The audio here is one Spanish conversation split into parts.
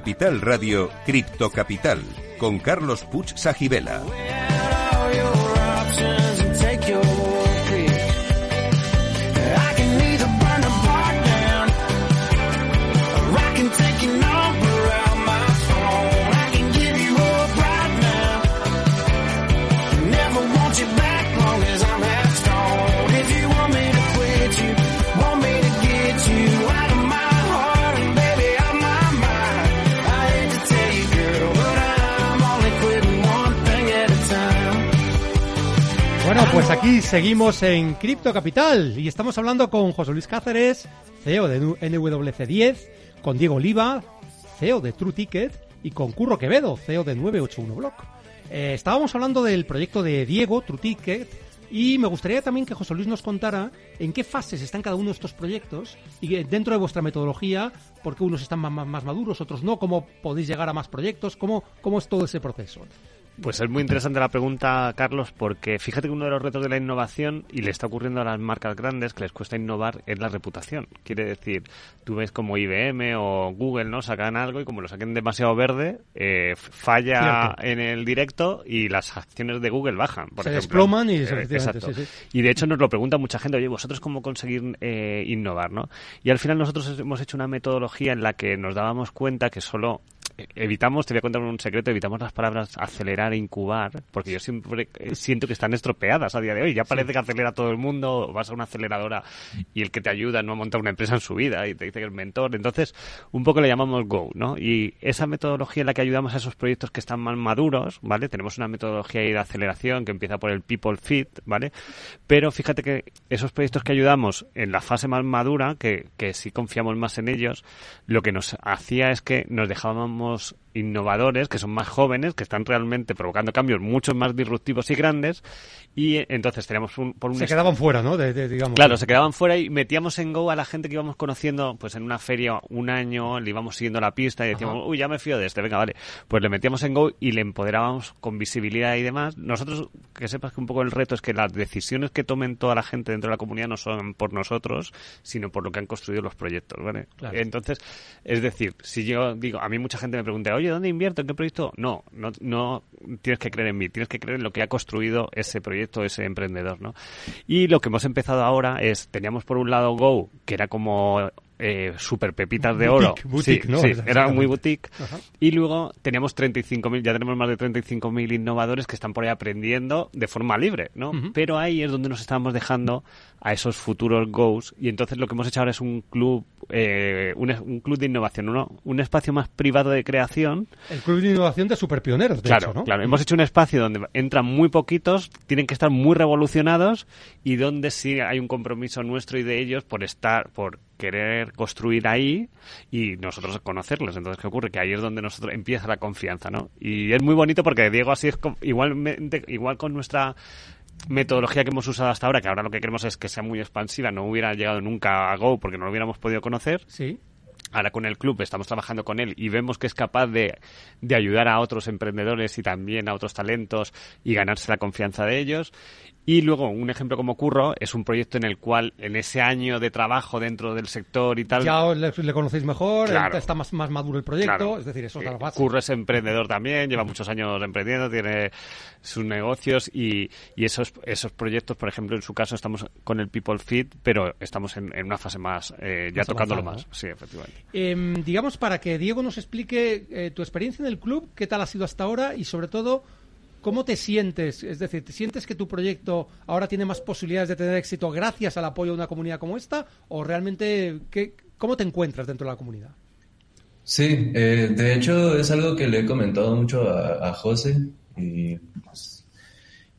Capital Radio, Cripto Capital, con Carlos Puch Sajibela. Seguimos en Cripto Capital y estamos hablando con José Luis Cáceres, CEO de NWC10, con Diego Oliva, CEO de True Ticket y con Curro Quevedo, CEO de 981 Block. Eh, estábamos hablando del proyecto de Diego, True Ticket, y me gustaría también que José Luis nos contara en qué fases están cada uno de estos proyectos y dentro de vuestra metodología, por qué unos están más, más maduros, otros no, cómo podéis llegar a más proyectos, cómo, cómo es todo ese proceso. Pues es muy interesante la pregunta, Carlos, porque fíjate que uno de los retos de la innovación, y le está ocurriendo a las marcas grandes que les cuesta innovar, es la reputación. Quiere decir, tú ves como IBM o Google, ¿no? Sacan algo y como lo saquen demasiado verde, eh, falla en el directo y las acciones de Google bajan, por se ejemplo. desploman y... Eh, exacto. Y de hecho nos lo pregunta mucha gente, oye, ¿vosotros cómo conseguir eh, innovar, no? Y al final nosotros hemos hecho una metodología en la que nos dábamos cuenta que solo evitamos, te voy a contar un secreto, evitamos las palabras acelerar e incubar, porque yo siempre siento que están estropeadas a día de hoy. Ya parece que acelera todo el mundo, vas a una aceleradora y el que te ayuda no a montar una empresa en su vida y te dice que es mentor. Entonces, un poco le llamamos Go, ¿no? Y esa metodología en la que ayudamos a esos proyectos que están más maduros, ¿vale? Tenemos una metodología de aceleración que empieza por el People Fit, ¿vale? Pero fíjate que esos proyectos que ayudamos en la fase más madura, que, que sí confiamos más en ellos, lo que nos hacía es que nos dejábamos tenemos innovadores, que son más jóvenes, que están realmente provocando cambios mucho más disruptivos y grandes. Y entonces teníamos un, por un Se quedaban fuera, ¿no? digamos. Claro, se quedaban fuera y metíamos en Go a la gente que íbamos conociendo, pues en una feria un año, le íbamos siguiendo la pista y decíamos, uy, ya me fío de este, venga, vale. Pues le metíamos en Go y le empoderábamos con visibilidad y demás. Nosotros, que sepas que un poco el reto es que las decisiones que tomen toda la gente dentro de la comunidad no son por nosotros, sino por lo que han construido los proyectos, ¿vale? Entonces, es decir, si yo digo, a mí mucha gente me pregunta, oye, ¿dónde invierto? ¿En qué proyecto? No, no, no tienes que creer en mí, tienes que creer en lo que ha construido ese proyecto, ese emprendedor, ¿no? Y lo que hemos empezado ahora es, teníamos por un lado Go, que era como eh, super pepitas de oro. Boutique, ¿no? sí, era muy boutique. Y luego teníamos 35.000, ya tenemos más de 35.000 innovadores que están por ahí aprendiendo de forma libre, ¿no? Pero ahí es donde nos estamos dejando a esos futuros goals y entonces lo que hemos hecho ahora es un club eh, un, club de innovación un espacio más privado de creación el club de innovación de superpioneros de claro hecho, ¿no? claro hemos hecho un espacio donde entran muy poquitos tienen que estar muy revolucionados y donde sí hay un compromiso nuestro y de ellos por estar por querer construir ahí y nosotros conocerlos. Entonces, ¿qué ocurre? Que ahí es donde nosotros empieza la confianza, ¿no? Y es muy bonito porque Diego así es igualmente, igual con nuestra metodología que hemos usado hasta ahora, que ahora lo que queremos es que sea muy expansiva, no hubiera llegado nunca a Go porque no lo hubiéramos podido conocer. Sí. Ahora con el club estamos trabajando con él y vemos que es capaz de, de ayudar a otros emprendedores y también a otros talentos y ganarse la confianza de ellos. Y luego, un ejemplo como Curro es un proyecto en el cual, en ese año de trabajo dentro del sector y tal. Ya le, conocéis mejor, está más, más maduro el proyecto, es decir, eso es la base. Curro es emprendedor también, lleva muchos años emprendiendo, tiene sus negocios y, y esos, esos proyectos, por ejemplo, en su caso estamos con el People Fit, pero estamos en, una fase más, eh, ya tocándolo más. Sí, efectivamente. Em, digamos, para que Diego nos explique eh, tu experiencia en el club, qué tal ha sido hasta ahora y sobre todo ¿Cómo te sientes? Es decir, ¿te sientes que tu proyecto ahora tiene más posibilidades de tener éxito gracias al apoyo de una comunidad como esta? ¿O realmente qué, cómo te encuentras dentro de la comunidad? Sí, eh, de hecho es algo que le he comentado mucho a, José y pues,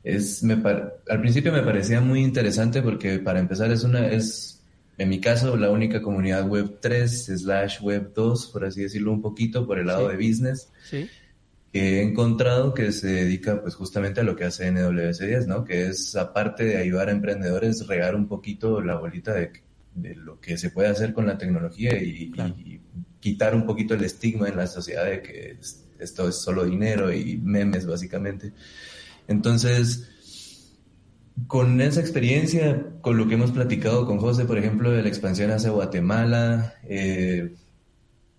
es, me al principio me parecía muy interesante porque para empezar es una, es en mi caso la única comunidad web 3 slash web 2, por así decirlo un poquito, por el lado de business. Sí que he encontrado que se dedica pues justamente a lo que hace NWC10, ¿no? Que es aparte de ayudar a emprendedores, regar un poquito la bolita de, lo que se puede hacer con la tecnología y, quitar un poquito el estigma en la sociedad de que esto es solo dinero y memes básicamente. Entonces, con esa experiencia, con lo que hemos platicado con José, por ejemplo, de la expansión hacia Guatemala, eh,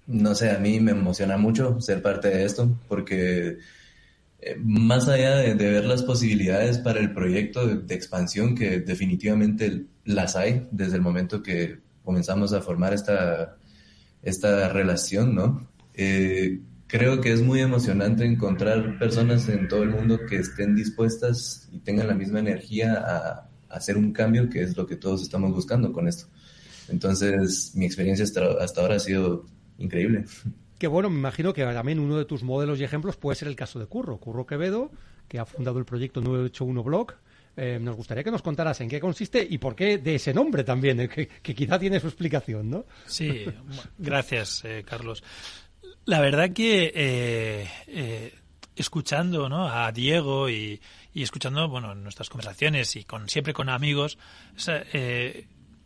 no sé, a mí me emociona mucho ser parte de esto porque eh, más allá de, ver las posibilidades para el proyecto de, expansión, que definitivamente las hay desde el momento que comenzamos a formar esta, esta relación, ¿no? Eh, creo que es muy emocionante encontrar personas en todo el mundo que estén dispuestas y tengan la misma energía a, hacer un cambio, que es lo que todos estamos buscando con esto. Entonces, mi experiencia hasta ahora ha sido increíble. Que bueno, me imagino que también uno de tus modelos y ejemplos puede ser el caso de Curro, Curro Quevedo, que ha fundado el proyecto 981 Blog. Eh, nos gustaría que nos contaras en qué consiste y por qué de ese nombre también, que, quizá tiene su explicación, ¿no? Sí, gracias, eh, Carlos. La verdad que eh, escuchando ¿no? a Diego y, escuchando bueno nuestras conversaciones y con siempre con amigos,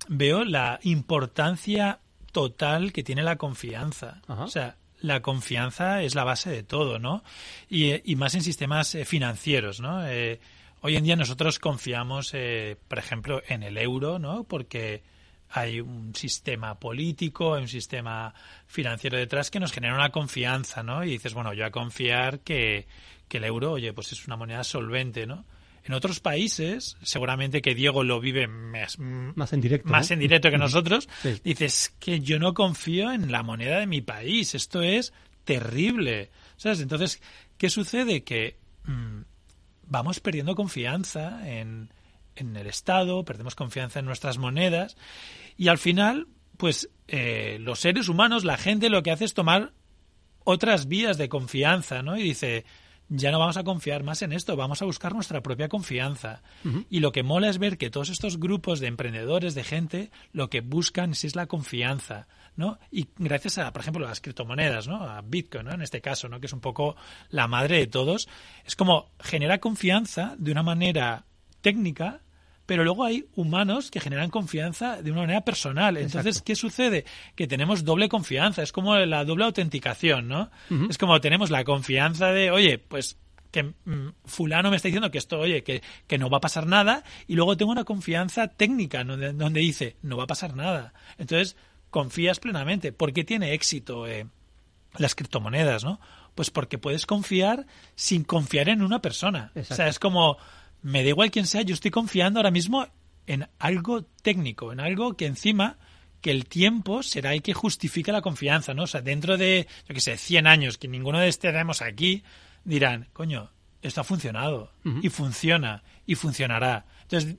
veo la importancia total que tiene la confianza. O sea, la confianza es la base de todo, ¿no? Y, más en sistemas eh, financieros, ¿no? Eh, hoy en día nosotros confiamos, eh, por ejemplo, en el euro, ¿no? Porque hay un sistema político, hay un sistema financiero detrás que nos genera una confianza, ¿no? Y dices, bueno, yo a confiar que, que el euro, oye, pues es una moneda solvente, ¿no? En otros países, seguramente que Diego lo vive más, en directo, más en directo que nosotros, dices que yo no confío en la moneda de mi país. Esto es terrible. ¿Sabes? Entonces, ¿qué sucede? Que mm, vamos perdiendo confianza en, en el Estado, perdemos confianza en nuestras monedas y al final, pues eh, los seres humanos, la gente lo que hace es tomar otras vías de confianza, ¿no? Y dice, ya no vamos a confiar más en esto, vamos a buscar nuestra propia confianza. Y lo que mola es ver que todos estos grupos de emprendedores, de gente, lo que buscan es la confianza, ¿no? Y gracias a, por ejemplo, las criptomonedas, ¿no? A Bitcoin, ¿no? En este caso, ¿no? Que es un poco la madre de todos. Es como genera confianza de una manera técnica pero luego hay humanos que generan confianza de una manera personal. Entonces, ¿qué sucede? Que tenemos doble confianza, es como la doble autenticación, ¿no? Es como tenemos la confianza de, oye, pues que mm, fulano me está diciendo que esto, oye, que, que, no va a pasar nada, y luego tengo una confianza técnica donde, donde dice, no va a pasar nada. Entonces, confías plenamente. ¿Por qué tiene éxito eh, las criptomonedas, no? Pues porque puedes confiar sin confiar en una persona. O sea, es como me da igual quién sea, yo estoy confiando ahora mismo en algo técnico, en algo que encima que el tiempo será el que justifique la confianza, ¿no? O sea, dentro de, yo qué sé, 100 años, que ninguno de estaremos aquí, dirán, coño, esto ha funcionado, y funciona, y funcionará. Entonces,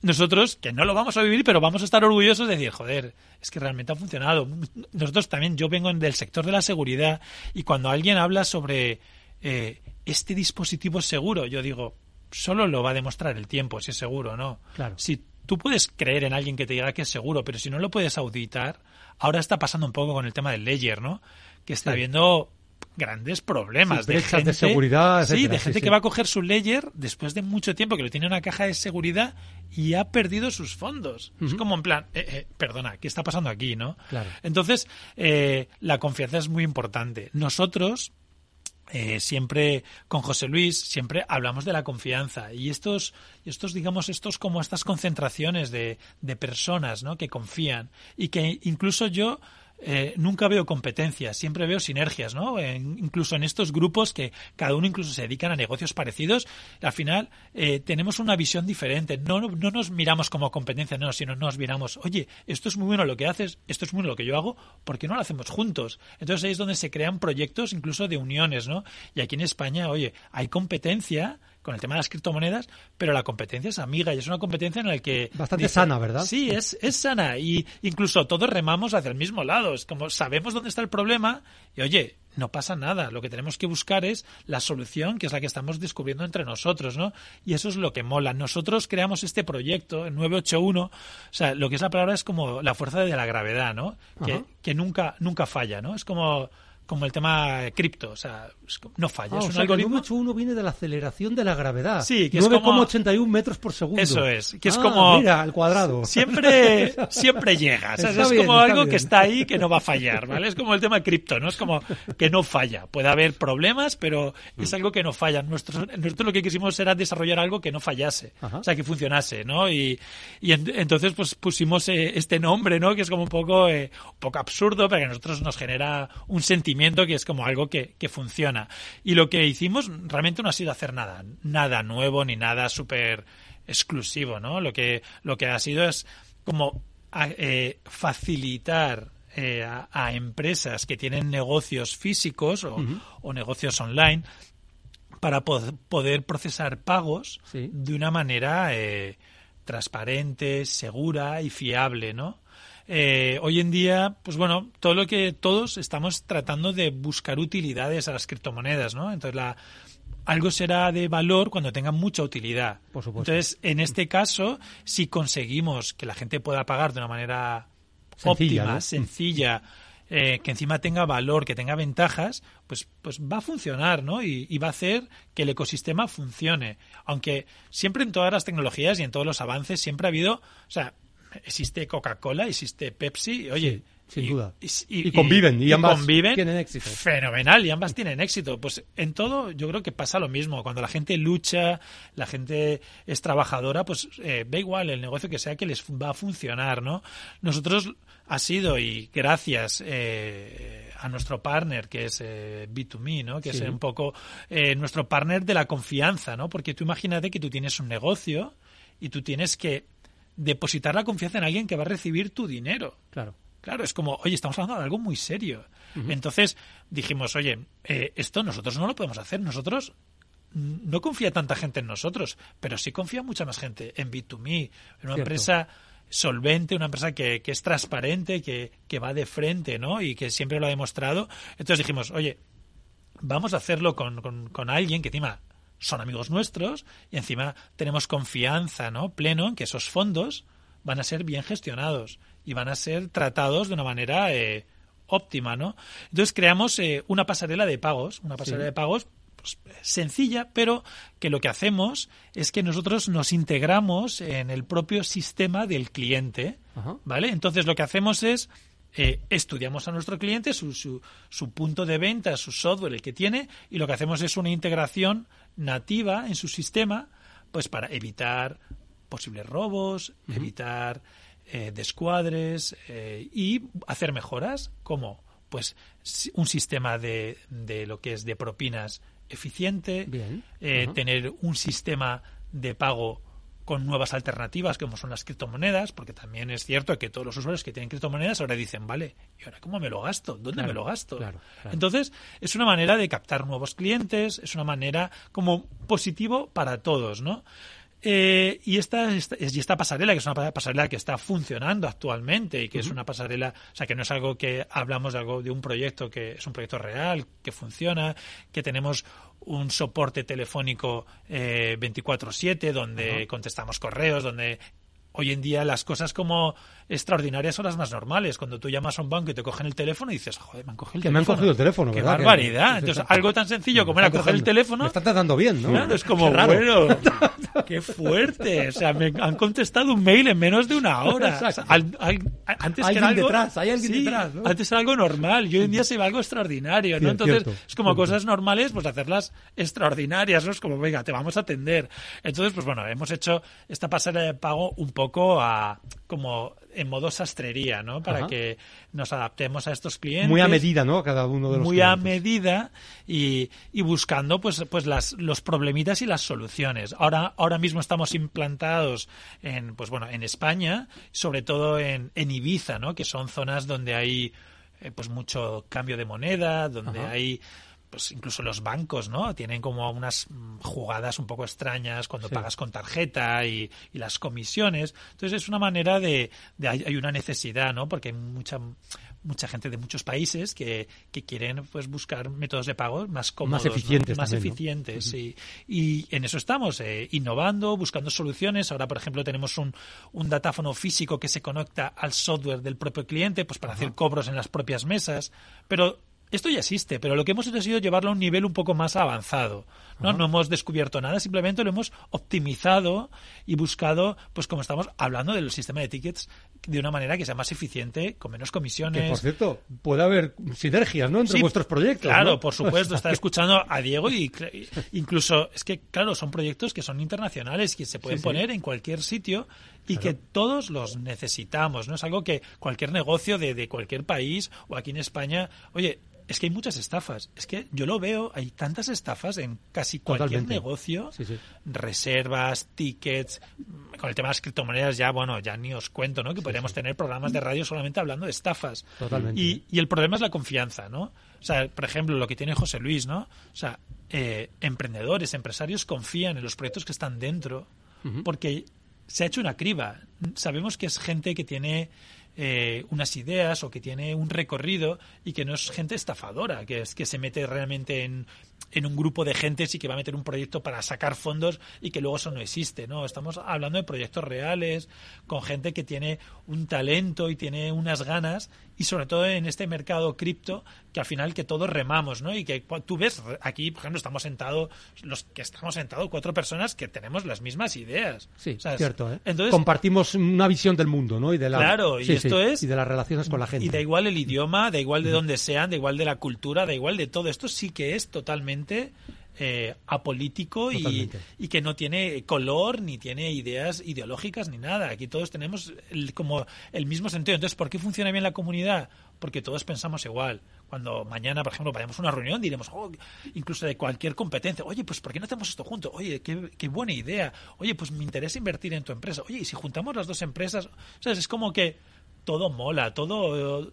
nosotros, que no lo vamos a vivir, pero vamos a estar orgullosos de decir, joder, es que realmente ha funcionado. Nosotros también, yo vengo del sector de la seguridad, y cuando alguien habla sobre eh, este dispositivo seguro, yo digo, solo lo va a demostrar el tiempo, si es seguro o no. Claro. Si tú puedes creer en alguien que te diga que es seguro, pero si no lo puedes auditar, ahora está pasando un poco con el tema del ledger, ¿no? Que está habiendo grandes problemas de gente de seguridad sí de gente que va a coger su ledger después de mucho tiempo que lo tiene en una caja de seguridad y ha perdido sus fondos es como en plan eh, eh, perdona qué está pasando aquí no claro. entonces eh, la confianza es muy importante nosotros eh, siempre con José Luis siempre hablamos de la confianza y estos estos digamos estos como estas concentraciones de, de personas ¿no? que confían y que incluso yo eh, nunca veo competencias, siempre veo sinergias, ¿no? incluso en estos grupos que cada uno incluso se dedican a negocios parecidos, al final eh, tenemos una visión diferente. No, no nos miramos como competencia, no, sino nos miramos, oye, esto es muy bueno lo que haces, esto es muy bueno lo que yo hago, ¿por qué no lo hacemos juntos? Entonces ahí es donde se crean proyectos incluso de uniones, ¿no? Y aquí en España, oye, hay competencia con el tema de las criptomonedas, pero la competencia es amiga y es una competencia en la que... Bastante sana, ¿verdad? Sí, es, es sana y incluso todos remamos hacia el mismo lado. Es como sabemos dónde está el problema y oye, no pasa nada. Lo que tenemos que buscar es la solución, que es la que estamos descubriendo entre nosotros, ¿no? Y eso es lo que mola. Nosotros creamos este proyecto, el 981, o sea, lo que es la palabra es como la fuerza de la gravedad, ¿no? Que, que, nunca, nunca falla, ¿no? Es como como el tema cripto, o sea, no falla. Ah, es o un sea, que el algoritmo. número 1 viene de la aceleración de la gravedad. Sí, que es como- 9,81 metros por segundo. Eso es, que es Ah, como- Mira, al cuadrado. Siempre, siempre llega. ¿sabes? Está es bien, como algo bien. que está ahí que no va a fallar, ¿vale? Es como el tema cripto, ¿no? Es como que no falla. Puede haber problemas, pero es algo que no falla. Nosotros, nosotros lo que quisimos era desarrollar algo que no fallase. Ajá. O sea, que funcionase, ¿no? Y, y en- entonces, pues pusimos eh, este nombre, ¿no? Que es como un poco, eh, un poco absurdo, pero que a nosotros nos genera un sentimiento que es como algo que, que funciona. Y lo que hicimos realmente no ha sido hacer nada, nada nuevo ni nada súper exclusivo, ¿no? Lo que, lo que ha sido es como eh, facilitar eh, a, a empresas que tienen negocios físicos o, o negocios online para po- poder procesar pagos Sí. de una manera eh, transparente, segura y fiable, ¿no? Eh, hoy en día, pues bueno, todo lo que todos estamos tratando de buscar utilidades a las criptomonedas, ¿no? Entonces la algo será de valor cuando tenga mucha utilidad. Por supuesto. Entonces, en este caso, si conseguimos que la gente pueda pagar de una manera Sencilla, óptima, ¿no? sencilla, eh, que encima tenga valor, que tenga ventajas, pues, pues va a funcionar, ¿no? Y, y va a hacer que el ecosistema funcione. Aunque siempre en todas las tecnologías y en todos los avances siempre ha habido, o sea, existe Coca-Cola, existe Pepsi, oye, Sí, sin y- duda. y, Y conviven, y ambas conviven tienen éxito. Fenomenal, y ambas tienen éxito. Pues en todo yo creo que pasa lo mismo. Cuando la gente lucha, la gente es trabajadora, pues eh, da igual el negocio que sea que les va a funcionar, ¿no? Nosotros ha sido, y gracias eh, a nuestro partner, que es eh, B2Me, ¿no? Que Sí. es un poco eh, nuestro partner de la confianza, ¿no? Porque tú imagínate que tú tienes un negocio y tú tienes que depositar la confianza en alguien que va a recibir tu dinero. Claro. Claro, es como, oye, estamos hablando de algo muy serio. Entonces dijimos, oye, eh, esto nosotros no lo podemos hacer. Nosotros mm, no confía tanta gente en nosotros, pero sí confía mucha más gente en B2Me, en una Cierto. empresa solvente, una empresa que, que es transparente, que, que va de frente, ¿no? Y que siempre lo ha demostrado. Entonces dijimos, oye, vamos a hacerlo con, con, con alguien que encima son amigos nuestros y encima tenemos confianza no pleno en que esos fondos van a ser bien gestionados y van a ser tratados de una manera eh, óptima no entonces creamos eh, una pasarela de pagos una pasarela Sí. de pagos pues, sencilla pero que lo que hacemos es que nosotros nos integramos en el propio sistema del cliente Ajá. ¿Vale? Entonces lo que hacemos es eh, estudiamos a nuestro cliente, su, su, su punto de venta, su software, el que tiene, y lo que hacemos es una integración nativa en su sistema, pues para evitar posibles robos, evitar eh, descuadres eh, y hacer mejoras, como pues un sistema de, de lo que es de propinas eficiente, Bien. eh, tener un sistema de pago con nuevas alternativas como son las criptomonedas, porque también es cierto que todos los usuarios que tienen criptomonedas ahora dicen, vale, ¿y ahora cómo me lo gasto? ¿Dónde Claro, me lo gasto? claro, claro. Entonces, es una manera de captar nuevos clientes, es una manera como positivo para todos, ¿no? Eh, y, esta, esta, y esta pasarela, que es una pa- pasarela que está funcionando actualmente y que es una pasarela, o sea, que no es algo que hablamos de algo de un proyecto que es un proyecto real, que funciona, que tenemos un soporte telefónico eh, 24/7 donde contestamos correos, donde hoy en día las cosas como extraordinarias son las más normales. Cuando tú llamas a un banco y te cogen el teléfono y dices, joder, me han cogido el Que me han cogido el teléfono, Qué barbaridad. que- Entonces, algo tan sencillo como era coger el teléfono. Me están tratando bien, ¿no? Claro, es como, Qué bueno, qué fuerte. O sea, me han contestado un mail en menos de una hora. O sea, Exacto. al- al- antes que Alguien era algo, detrás, hay alguien Sí, detrás, ¿no? Antes era algo normal y hoy en día se ve algo extraordinario, ¿no? Entonces, cierto, es como cierto. cosas normales, pues hacerlas extraordinarias, ¿no? Es como, venga, te vamos a atender. Entonces, pues bueno, hemos hecho esta pasarela de pago un poco a, como en modo sastrería, ¿no? Para Ajá. que nos adaptemos a estos clientes Muy a medida, ¿no? Cada uno de los muy a medida y, y buscando pues pues las los problemitas y las soluciones ahora ahora mismo estamos implantados en pues bueno en España sobre todo en, en Ibiza no que son zonas donde hay eh, pues mucho cambio de moneda donde Ajá. hay pues incluso los bancos, ¿no? Tienen como unas mm, jugadas un poco extrañas cuando Sí. pagas con tarjeta y, y las comisiones. Entonces es una manera de, de hay, hay una necesidad, ¿no? Porque hay mucha mucha gente de muchos países que, que quieren pues buscar métodos de pago más cómodos, ¿no? eficientes más eficientes, sí. Y en eso estamos, eh, innovando, buscando soluciones. Ahora, por ejemplo, tenemos un, un datáfono físico que se conecta al software del propio cliente, pues para hacer cobros en las propias mesas. Pero esto ya existe, pero lo que hemos hecho ha sido llevarlo a un nivel un poco más avanzado. ¿no? no hemos descubierto nada, simplemente lo hemos optimizado y buscado, pues como estamos hablando del sistema de tickets de una manera que sea más eficiente, con menos comisiones. Que, por cierto, puede haber sinergias, ¿no? Entre vuestros proyectos. Claro, por supuesto. Está escuchando a Diego y incluso, es que, claro, son proyectos que son internacionales, que se pueden poner en cualquier sitio y que todos los necesitamos, ¿no? Es algo que cualquier negocio de, de cualquier país o aquí en España, oye, es que hay muchas estafas. Es que yo lo veo, hay tantas estafas en casi cualquier negocio. Reservas, tickets, con el tema de las criptomonedas ya, bueno, ya ni os cuento, ¿no? Que podríamos tener programas de radio solamente hablando de estafas. Totalmente. Y, y, el problema es la confianza, ¿no? O sea, por ejemplo, lo que tiene José Luis, ¿no? O sea, eh, emprendedores, empresarios confían en los proyectos que están dentro porque se ha hecho una criba. Sabemos que es gente que tiene eh, unas ideas o que tiene un recorrido y que no es gente estafadora, que es que se mete realmente en, en un grupo de gente y que va a meter un proyecto para sacar fondos y que luego eso no existe, ¿no? Estamos hablando de proyectos reales, con gente que tiene un talento y tiene unas ganas y sobre todo en este mercado cripto que al final que todos remamos, ¿no? Y que tú ves aquí, por ejemplo, estamos sentados, los que estamos sentados, cuatro personas que tenemos las mismas ideas. Sí, cierto, ¿eh? Entonces, Compartimos una visión del mundo, ¿no? Y de la, claro, y esto es... Y de las relaciones con la gente. Y da igual el idioma, da igual de dónde sean, da igual de la cultura, da igual de todo. Esto sí que es totalmente eh, apolítico y, que no tiene color ni tiene ideas ideológicas ni nada. Aquí todos tenemos como el mismo sentido. Entonces, ¿por qué funciona bien la comunidad? Porque todos pensamos igual. Cuando mañana, por ejemplo, vayamos a una reunión, diremos, oh, incluso de cualquier competencia, oye, pues ¿por qué no hacemos esto juntos? Oye, qué, qué, buena idea. Oye, pues me interesa invertir en tu empresa. Oye, y si juntamos las dos empresas, ¿sabes? Es como que todo mola, todo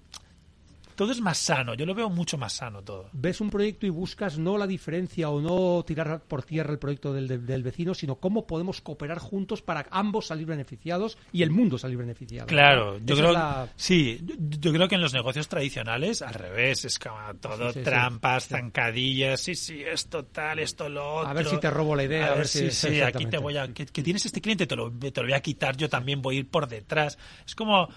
todo es más sano, yo lo veo mucho más sano todo. Ves un proyecto y buscas no la diferencia o no tirar por tierra el proyecto del, del, vecino, sino cómo podemos cooperar juntos para ambos salir beneficiados y el mundo salir beneficiado. Claro, yo creo, sí, yo, creo que en los negocios tradicionales al revés, es como todo trampas, zancadillas, sí, sí, esto tal, esto lo otro. A ver si te robo la idea, a, ver, si... Sí, aquí te voy a... Que, que, tienes este cliente, te lo, te lo voy a quitar, yo también voy a ir por detrás. Es como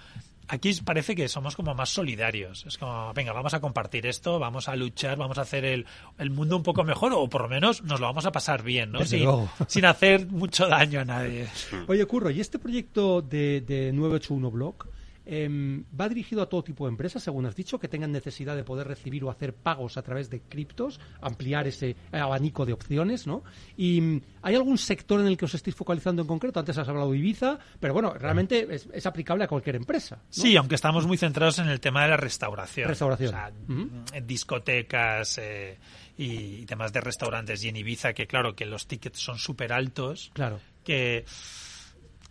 aquí parece que somos como más solidarios. Es como, venga, vamos a compartir esto, vamos a luchar, vamos a hacer el, el mundo un poco mejor o por lo menos nos lo vamos a pasar bien, ¿no? Sin, sin, hacer mucho daño a nadie. Oye, Curro, ¿y este proyecto de, de 981 Block? Em, va dirigido a todo tipo de empresas, según has dicho, que tengan necesidad de poder recibir o hacer pagos a través de criptos, ampliar ese abanico de opciones, ¿no? Y mm, ¿hay algún sector en el que os estéis focalizando en concreto? Antes has hablado de Ibiza, pero bueno, realmente es, aplicable a cualquier empresa. Sí, aunque estamos muy centrados en el tema de la restauración. Restauración. en discotecas. Eh, y temas de restaurantes y en Ibiza que claro que los tickets son súper altos claro que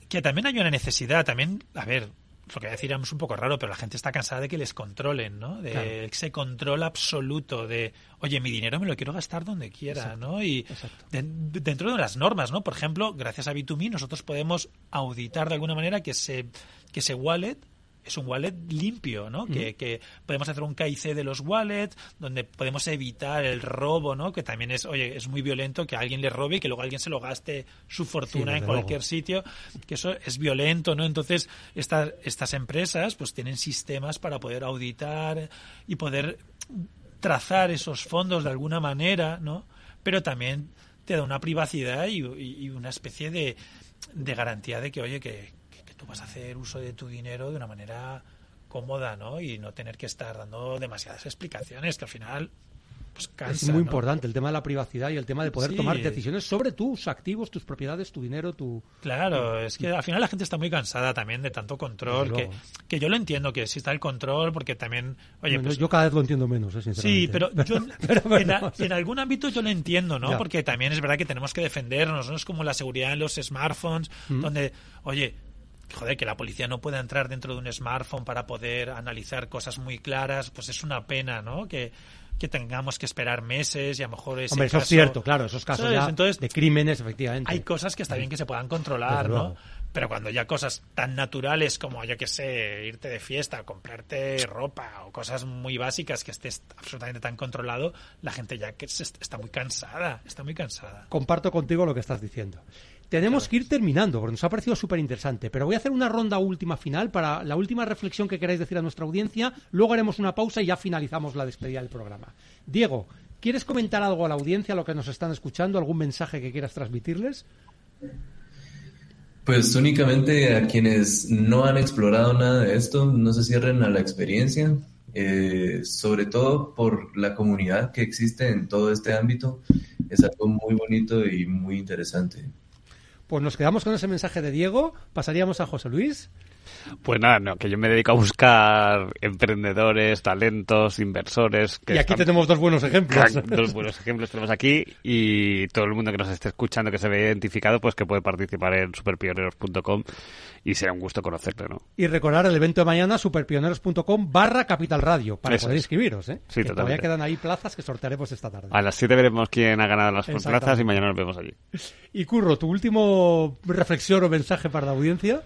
que también hay una necesidad también a ver lo que decir es un poco raro, pero la gente está cansada de que les controlen, ¿no? De ese control absoluto de, oye, mi dinero me lo quiero gastar donde quiera, ¿no? Y dentro de las normas, ¿no? Por ejemplo, gracias a B2Me nosotros podemos auditar de alguna manera que ese, que ese wallet es un wallet limpio, ¿no? que, podemos hacer un KIC de los wallets, donde podemos evitar el robo, ¿no? Que también es, oye, es muy violento que alguien le robe y que luego alguien se lo gaste su fortuna en cualquier sitio, que eso es violento, ¿no? Entonces, estas estas empresas pues tienen sistemas para poder auditar y poder trazar esos fondos de alguna manera, ¿no? Pero también te da una privacidad y, y una especie de, de garantía de que, oye, que, tú vas a hacer uso de tu dinero de una manera cómoda, ¿no? Y no tener que estar dando demasiadas explicaciones, que al final pues cansa, es muy importante el tema de la privacidad y el tema de poder tomar decisiones sobre tus activos, tus propiedades, tu dinero, tu... Claro, es que al final la gente está muy cansada también de tanto control, que, que, yo lo entiendo, que está el control, porque también... Oye, pues yo cada vez lo entiendo menos, eh, sinceramente. Sí, pero, yo, en, algún ámbito yo lo entiendo, ¿no? Porque también es verdad que tenemos que defendernos, ¿no? Es como la seguridad en los smartphones, mm. donde, oye, joder, que la policía no pueda entrar dentro de un smartphone para poder analizar cosas muy claras, pues es una pena, ¿no? Que, que tengamos que esperar meses y a lo mejor es Hombre, eso es cierto, claro, esos casos ya de crímenes, efectivamente. Hay cosas que está bien que se puedan controlar, ¿no? Pero cuando ya cosas tan naturales como, yo que sé, irte de fiesta, comprarte ropa o cosas muy básicas que estés absolutamente tan controlado, la gente ya que está muy cansada, está muy cansada. Comparto contigo lo que estás diciendo. Tenemos que ir terminando, porque nos ha parecido súper interesante. Pero voy a hacer una ronda última final para la última reflexión que queráis decir a nuestra audiencia. Luego haremos una pausa y ya finalizamos la despedida del programa. Diego, ¿quieres comentar algo a la audiencia, a lo que nos están escuchando? ¿Algún mensaje que quieras transmitirles? Pues únicamente a quienes no han explorado nada de esto, no se cierren a la experiencia, eh, sobre todo por la comunidad que existe en todo este ámbito. Es algo muy bonito y muy interesante. Pues nos quedamos con ese mensaje de Diego. Pasaríamos a José Luis. Pues nada, no, que yo me dedico a buscar emprendedores, talentos, inversores. Que y aquí tenemos dos buenos ejemplos. Dos buenos ejemplos tenemos aquí y todo el mundo que nos esté escuchando que se ve identificado, pues que puede participar en superpioneros.com y será un gusto conocerle, ¿no? Y recordar el evento de mañana, superpioneros.com barra Capital Radio, para poder inscribiros, ¿eh? Sí, que todavía quedan ahí plazas que sortearemos esta tarde. A las 7 veremos quién ha ganado las plazas y mañana nos vemos allí. Y Curro, tu último reflexión o mensaje para la audiencia.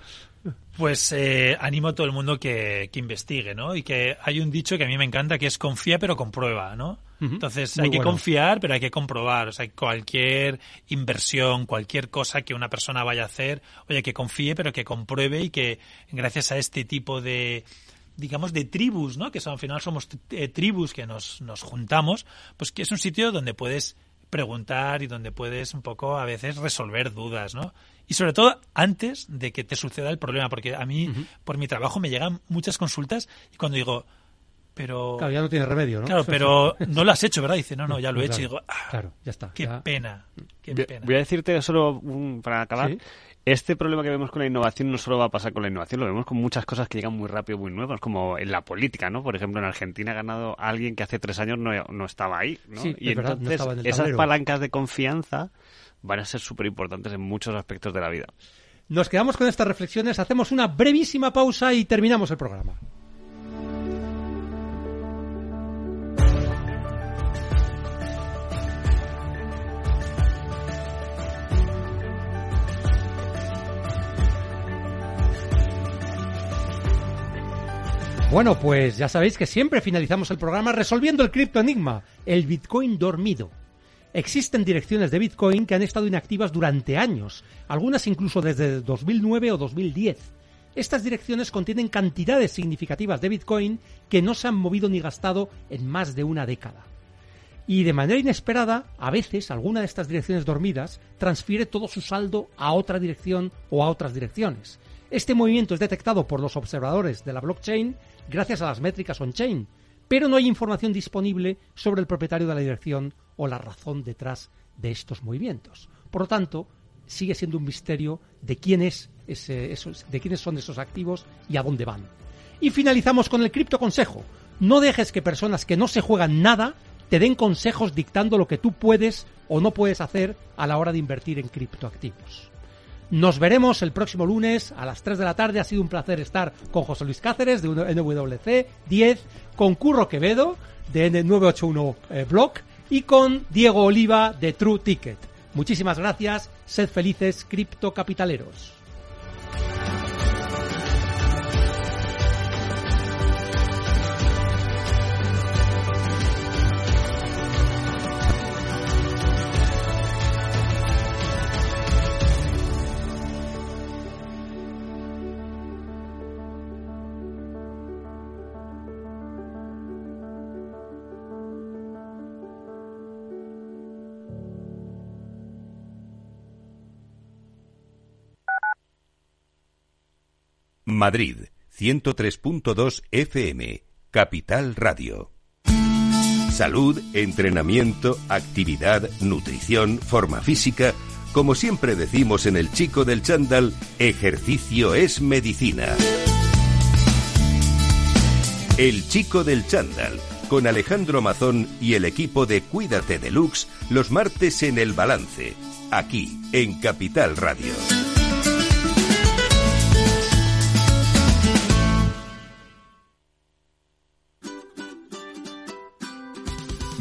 Pues eh, animo a todo el mundo que, que, investigue, ¿no? Y que hay un dicho que a mí me encanta que es confía pero comprueba, ¿no? Entonces hay que confiar pero hay que comprobar. O sea, cualquier inversión, cualquier cosa que una persona vaya a hacer, oye, que confíe pero que compruebe y que gracias a este tipo de digamos, de tribus, ¿no? Que son, al final somos eh, tribus que nos, nos juntamos, pues que es un sitio donde puedes preguntar y donde puedes un poco a veces resolver dudas, ¿no? Y sobre todo antes de que te suceda el problema, porque a mí, por mi trabajo, me llegan muchas consultas y cuando digo, pero... Claro, ya no tiene remedio, ¿no? Claro, pero no lo has hecho, ¿verdad? Dice, no, no, ya lo he hecho. Y digo, ah, claro, ya está. Qué pena, qué voy, pena. Voy a decirte solo para acabar. Este problema que vemos con la innovación no solo va a pasar con la innovación, lo vemos con muchas cosas que llegan muy rápido, muy nuevas, como en la política, ¿no? Por ejemplo, en Argentina ha ganado alguien que hace tres años no, no estaba ahí, ¿no? Sí, y verdad, entonces no en esas palancas de confianza van a ser súper importantes en muchos aspectos de la vida. Nos quedamos con estas reflexiones, hacemos una brevísima pausa y terminamos el programa. Bueno, pues ya sabéis que siempre finalizamos el programa resolviendo el criptoenigma, el Bitcoin dormido. Existen direcciones de Bitcoin que han estado inactivas durante años, algunas incluso desde 2009 o 2010. Estas direcciones contienen cantidades significativas de Bitcoin que no se han movido ni gastado en más de una década. Y de manera inesperada, a veces alguna de estas direcciones dormidas transfiere todo su saldo a otra dirección o a otras direcciones. Este movimiento es detectado por los observadores de la blockchain gracias a las métricas on-chain, pero no hay información disponible sobre el propietario de la dirección o la razón detrás de estos movimientos. Por lo tanto, sigue siendo un misterio de quién quiénes son esos activos y a dónde van. Y finalizamos con el cripto consejo. No dejes que personas que no se juegan nada te den consejos dictando lo que tú puedes o no puedes hacer a la hora de invertir en criptoactivos. Nos veremos el próximo lunes a las 3 de la tarde. Ha sido un placer estar con José Luis Cáceres de NWC 10, con Curro Quevedo de N981 eh, Blog y con Diego Oliva de True Ticket. Muchísimas gracias. Sed felices, criptocapitaleros. Madrid, 103.2 FM, Capital Radio. Salud, entrenamiento, actividad, nutrición, forma física. Como siempre decimos en el chico del chándal, ejercicio es medicina. El chico del chándal, con Alejandro Mazón y el equipo de Cuídate Deluxe, los martes en El Balance, aquí, en Capital Radio.